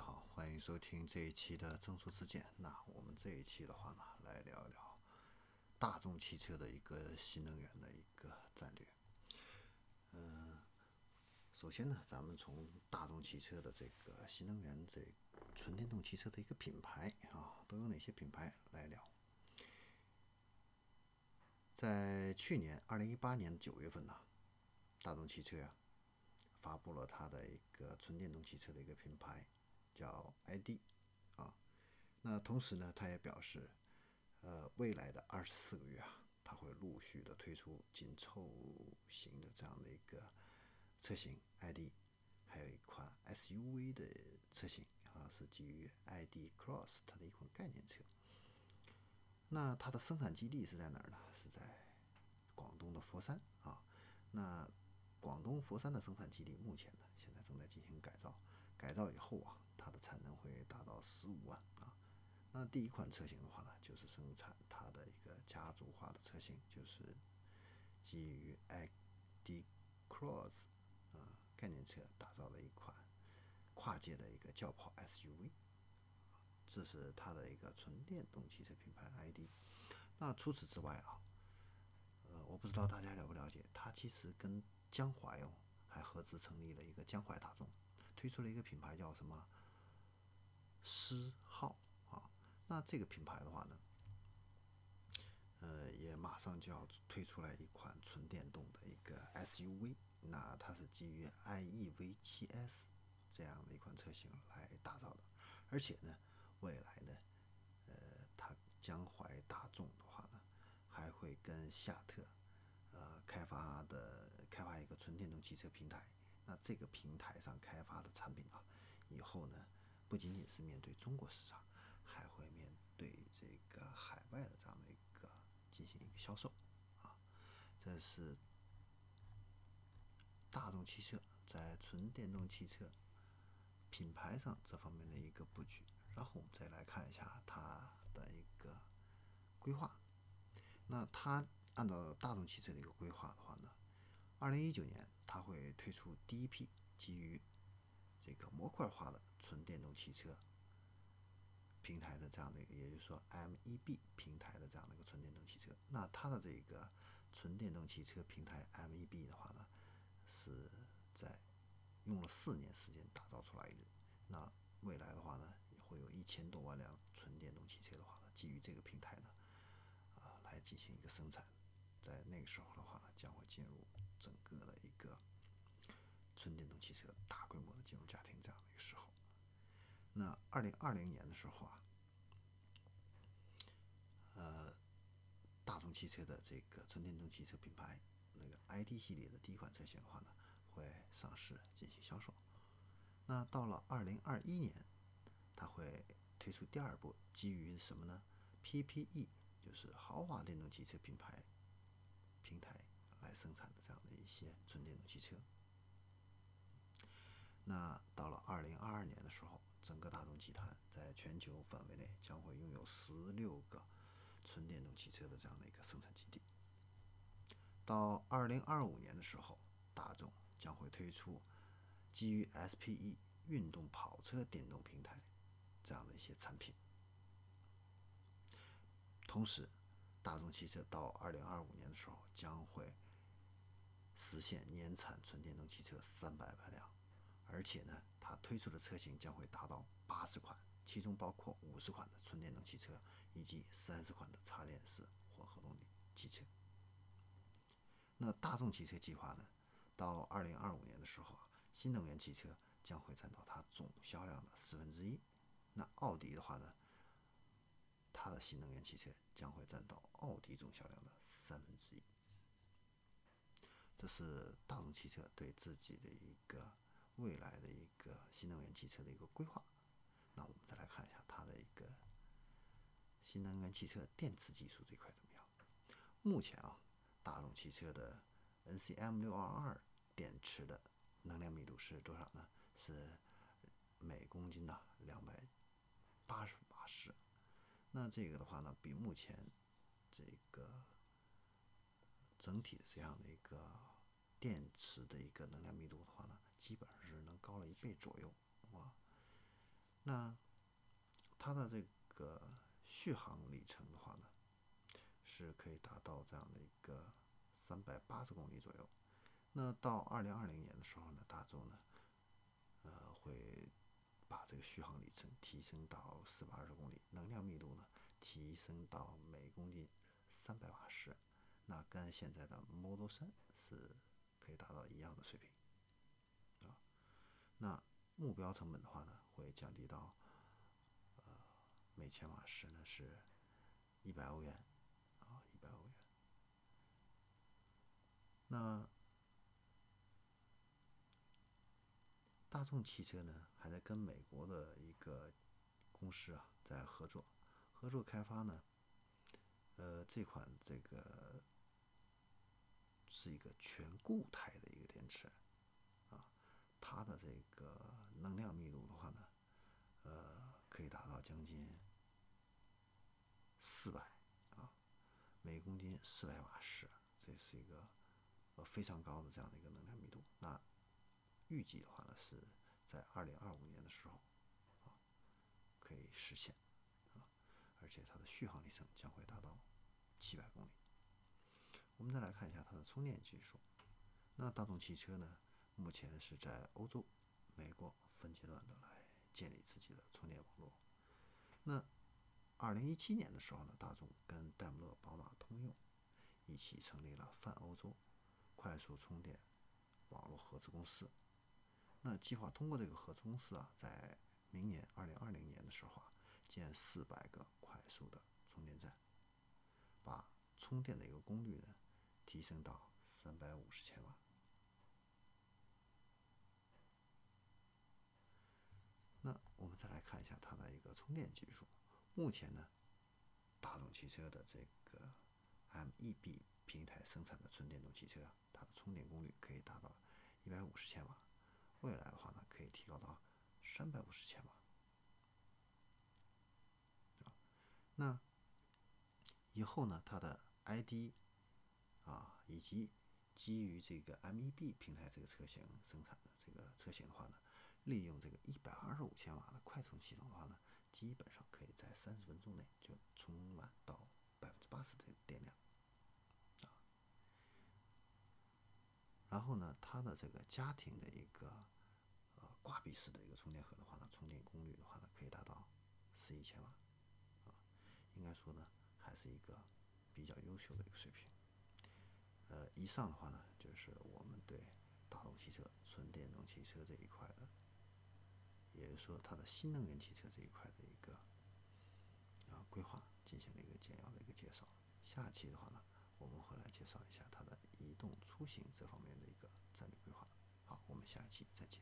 好，欢迎收听这一期的正说之见。那我们这一期的话呢，来聊一聊大众汽车的一个新能源的一个战略。嗯，首先呢，咱们从大众汽车的这个新能源这纯电动汽车的一个品牌啊，都有哪些品牌来聊。在去年二零一八年九月份呢，大众汽车呀发布了它的一个纯电动汽车的一个品牌。叫 ID 啊，那同时呢，他也表示，呃，未来的二十四个月啊，他会陆续的推出紧凑型的这样的一个车型 ID，还有一款 SUV 的车型啊，是基于 ID Cross 它的一款概念车。那它的生产基地是在哪儿呢？是在广东的佛山啊。那广东佛山的生产基地目前呢，现在正在进行改造，改造以后啊。它的产能会达到十五万啊，那第一款车型的话呢，就是生产它的一个家族化的车型，就是基于 ID Cross 啊概念车打造的一款跨界的一个轿跑 SUV，这是它的一个纯电动汽车品牌 ID。那除此之外啊，呃，我不知道大家了不了解，它其实跟江淮哦还合资成立了一个江淮大众，推出了一个品牌叫什么？狮号啊，那这个品牌的话呢，呃，也马上就要推出来一款纯电动的一个 SUV，那它是基于 IEV7S 这样的一款车型来打造的，而且呢，未来呢，呃，它江淮大众的话呢，还会跟夏特，呃，开发的开发一个纯电动汽车平台，那这个平台上开发的产品啊，以后呢。不仅仅是面对中国市场，还会面对这个海外的这样的一个进行一个销售，啊，这是大众汽车在纯电动汽车品牌上这方面的一个布局。然后我们再来看一下它的一个规划。那它按照大众汽车的一个规划的话呢，二零一九年它会推出第一批基于这个模块化的。纯电动汽车平台的这样的一个，也就是说 MEB 平台的这样的一个纯电动汽车，那它的这个纯电动汽车平台 MEB 的话呢，是在用了四年时间打造出来的。那未来的话呢，会有一千多万辆纯电动汽车的话呢，基于这个平台呢，啊，来进行一个生产。在那个时候的话呢，将会进入整个的一个纯电动汽车大规模的进入家庭这样的一个时候。那二零二零年的时候啊，呃，大众汽车的这个纯电动汽车品牌那个 ID 系列的第一款车型的话呢，会上市进行销售。那到了二零二一年，它会推出第二部基于什么呢？PPE 就是豪华电动汽车品牌平台来生产的这样的一些纯电动汽车。那到了二零二二年的时候。整个大众集团在全球范围内将会拥有十六个纯电动汽车的这样的一个生产基地。到二零二五年的时候，大众将会推出基于 SPE 运动跑车电动平台这样的一些产品。同时，大众汽车到二零二五年的时候将会实现年产纯电动汽车三百万辆。而且呢，它推出的车型将会达到八十款，其中包括五十款的纯电动汽车以及三十款的插电式混合动力汽车。那大众汽车计划呢，到二零二五年的时候啊，新能源汽车将会占到它总销量的四分之一。那奥迪的话呢，它的新能源汽车将会占到奥迪总销量的三分。是大众汽车对自己的一个。未来的一个新能源汽车的一个规划，那我们再来看一下它的一个新能源汽车电池技术这块怎么样？目前啊，大众汽车的 NCM 六二二电池的能量密度是多少呢？是每公斤呢两百八十瓦时。那这个的话呢，比目前这个整体的这样的一个电池的一个能量密度的话呢？基本上是能高了一倍左右，啊，那它的这个续航里程的话呢，是可以达到这样的一个三百八十公里左右。那到二零二零年的时候呢，大众呢，呃，会把这个续航里程提升到四百二十公里，能量密度呢提升到每公斤三百瓦时，那跟现在的 Model 3是可以达到一样的水平啊。那目标成本的话呢，会降低到呃每千瓦时呢是一百欧元啊，一百欧元。那大众汽车呢，还在跟美国的一个公司啊在合作，合作开发呢，呃，这款这个是一个全固态的一个电池，啊，它的这个能量密度的话呢，呃，可以达到将近四百啊，每公斤四百瓦时，这是一个呃非常高的这样的一个能量密度。那预计的话呢，是在二零二五年的时候，啊，可以实现，啊，而且它的续航里程将会达到七百公里。我们再来看一下它的充电技术。那大众汽车呢，目前是在欧洲、美国分阶段的来建立自己的充电网络。那二零一七年的时候呢，大众跟戴姆勒、宝马、通用一起成立了泛欧洲快速充电网络合资公司。那计划通过这个合资公司啊，在明年二零二零年的时候啊，建四百个快速的充电站，把充电的一个功率呢提升到三百五十千瓦。那我们再来看一下它的一个充电技术。目前呢，大众汽车的这个 MEB 平台生产的纯电动汽车，它的充电功率可以达到一百五十千瓦。未来的话呢，可以提高到三百五十千瓦。那以后呢，它的 ID 啊，以及基于这个 MEB 平台这个车型生产的这个车型的话呢，利用这个一百二十五千瓦的快充系统的话呢，基本上可以在三十分钟内就充满到百分之八十的电量。然后呢，它的这个家庭的一个呃挂壁式的一个充电盒的话呢，充电功率的话呢，可以达到十一千瓦，啊，应该说呢，还是一个比较优秀的一个水平。呃，以上的话呢，就是我们对大众汽车纯电动汽车这一块的，也就是说它的新能源汽车这一块的一个啊规划进行了一个简要的一个介绍。下期的话呢。我们会来介绍一下它的移动出行这方面的一个战略规划。好，我们下期再见。